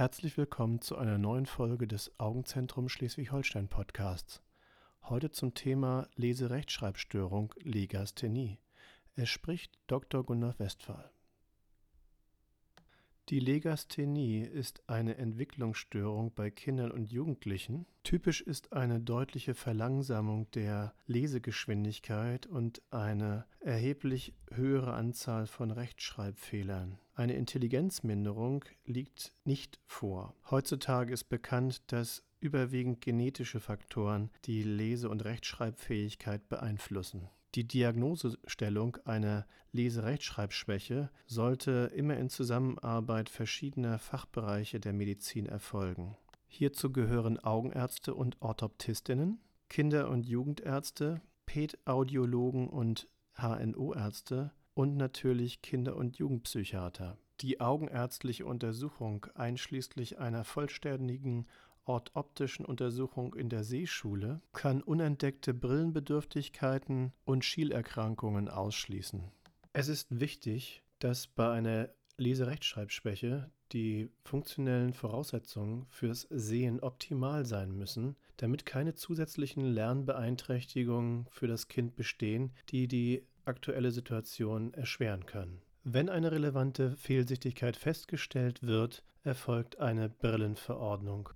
Herzlich willkommen zu einer neuen Folge des Augenzentrum Schleswig-Holstein Podcasts. Heute zum Thema Leserechtschreibstörung Legasthenie. Es spricht Dr. Gunnar Westphal. Die Legasthenie ist eine Entwicklungsstörung bei Kindern und Jugendlichen. Typisch ist eine deutliche Verlangsamung der Lesegeschwindigkeit und eine erheblich höhere Anzahl von Rechtschreibfehlern. Eine Intelligenzminderung liegt nicht vor. Heutzutage ist bekannt, dass überwiegend genetische Faktoren die Lese- und Rechtschreibfähigkeit beeinflussen. Die Diagnosestellung einer Leserechtschreibschwäche sollte immer in Zusammenarbeit verschiedener Fachbereiche der Medizin erfolgen. Hierzu gehören Augenärzte und Orthoptistinnen, Kinder- und Jugendärzte, PET-Audiologen und HNO-Ärzte und natürlich Kinder- und Jugendpsychiater. Die augenärztliche Untersuchung einschließlich einer vollständigen orthoptischen Untersuchung in der Sehschule kann unentdeckte Brillenbedürftigkeiten und Schielerkrankungen ausschließen. Es ist wichtig, dass bei einer Leserechtschreibschwäche die funktionellen Voraussetzungen fürs Sehen optimal sein müssen, damit keine zusätzlichen Lernbeeinträchtigungen für das Kind bestehen, die die aktuelle Situation erschweren können. Wenn eine relevante Fehlsichtigkeit festgestellt wird, erfolgt eine Brillenverordnung.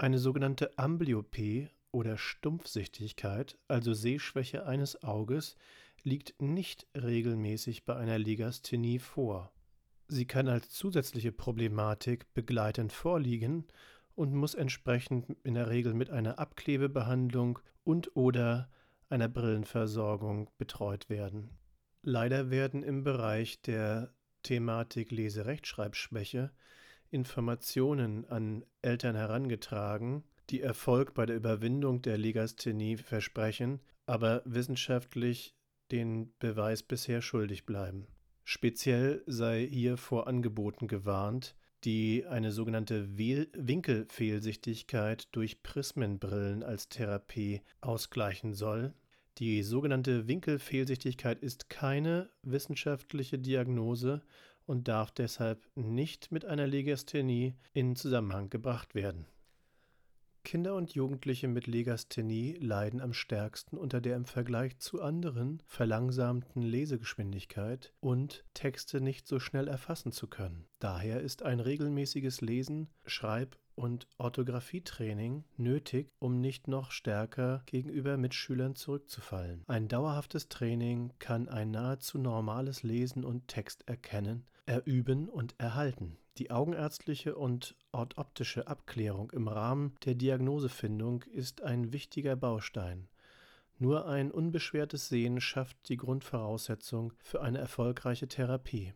Eine sogenannte Amblyopie oder Stumpfsichtigkeit, also Sehschwäche eines Auges, liegt nicht regelmäßig bei einer Legasthenie vor. Sie kann als zusätzliche Problematik begleitend vorliegen und muss entsprechend in der Regel mit einer Abklebebehandlung und/oder einer Brillenversorgung betreut werden. Leider werden im Bereich der Thematik Leserechtschreibschwäche Informationen an Eltern herangetragen, die Erfolg bei der Überwindung der Legasthenie versprechen, aber wissenschaftlich den Beweis bisher schuldig bleiben. Speziell sei hier vor Angeboten gewarnt, die eine sogenannte Winkelfehlsichtigkeit durch Prismenbrillen als Therapie ausgleichen soll. Die sogenannte Winkelfehlsichtigkeit ist keine wissenschaftliche Diagnose und darf deshalb nicht mit einer Legasthenie in Zusammenhang gebracht werden. Kinder und Jugendliche mit Legasthenie leiden am stärksten unter der im Vergleich zu anderen verlangsamten Lesegeschwindigkeit und Texte nicht so schnell erfassen zu können. Daher ist ein regelmäßiges Lesen, Schreib- und Orthographietraining nötig, um nicht noch stärker gegenüber Mitschülern zurückzufallen. Ein dauerhaftes Training kann ein nahezu normales Lesen und Text erkennen, erüben und erhalten. Die augenärztliche und orthoptische Abklärung im Rahmen der Diagnosefindung ist ein wichtiger Baustein. Nur ein unbeschwertes Sehen schafft die Grundvoraussetzung für eine erfolgreiche Therapie.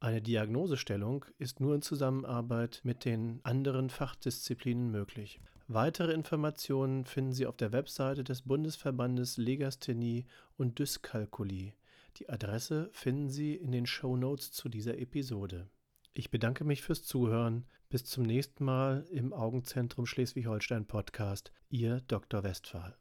Eine Diagnosestellung ist nur in Zusammenarbeit mit den anderen Fachdisziplinen möglich. Weitere Informationen finden Sie auf der Webseite des Bundesverbandes Legasthenie und Dyskalkulie. Die Adresse finden Sie in den Show Notes zu dieser Episode. Ich bedanke mich fürs Zuhören. Bis zum nächsten Mal im Augenzentrum Schleswig-Holstein Podcast. Ihr Dr. Westphal.